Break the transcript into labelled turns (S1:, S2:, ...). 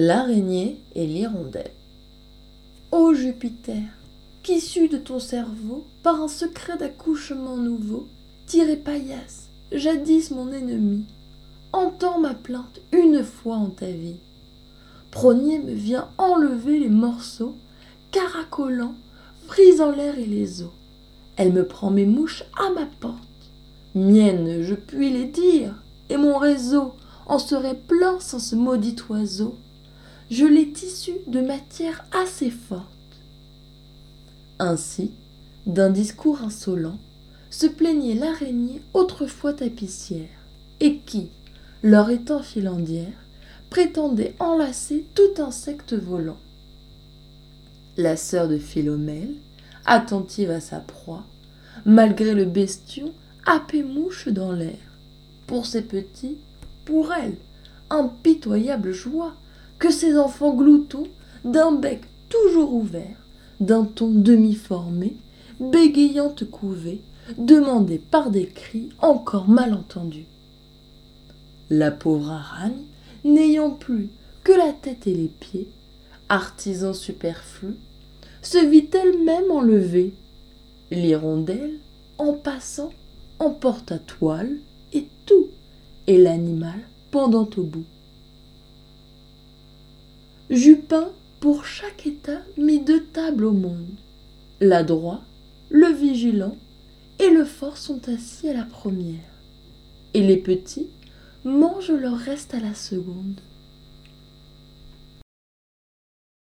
S1: L'araignée et l'hirondelle. Ô Jupiter, qu'issu de ton cerveau, par un secret d'accouchement nouveau, tiré paillasse, jadis mon ennemi, entends ma plainte une fois en ta vie. Progné me vient enlever les morceaux, caracolant, frisant l'air et les eaux. Elle me prend mes mouches à ma porte. Miennes, je puis les dire, et mon réseau en serait plein sans ce maudit oiseau. Je l'ai tissu de matière assez forte. Ainsi, d'un discours insolent, se plaignait l'araignée autrefois tapissière, et qui, leur étant filandière, prétendait enlacer tout insecte volant. La sœur de Philomèle, attentive à sa proie, malgré le bestion, happait mouche dans l'air. Pour ses petits, pour elle, impitoyable joie, que ces enfants gloutons, d'un bec toujours ouvert, d'un ton demi-formé, bégayante couvée, demandaient par des cris encore mal entendus. La pauvre aragne, n'ayant plus que la tête et les pieds, artisan superflu, se vit elle-même enlevée. L'hirondelle, en passant, emporta toile et tout, et l'animal pendant au bout. Jupin, pour chaque état, mit deux tables au monde. L'adroit, le vigilant et le fort sont assis à la première, et les petits mangent leur reste à la seconde.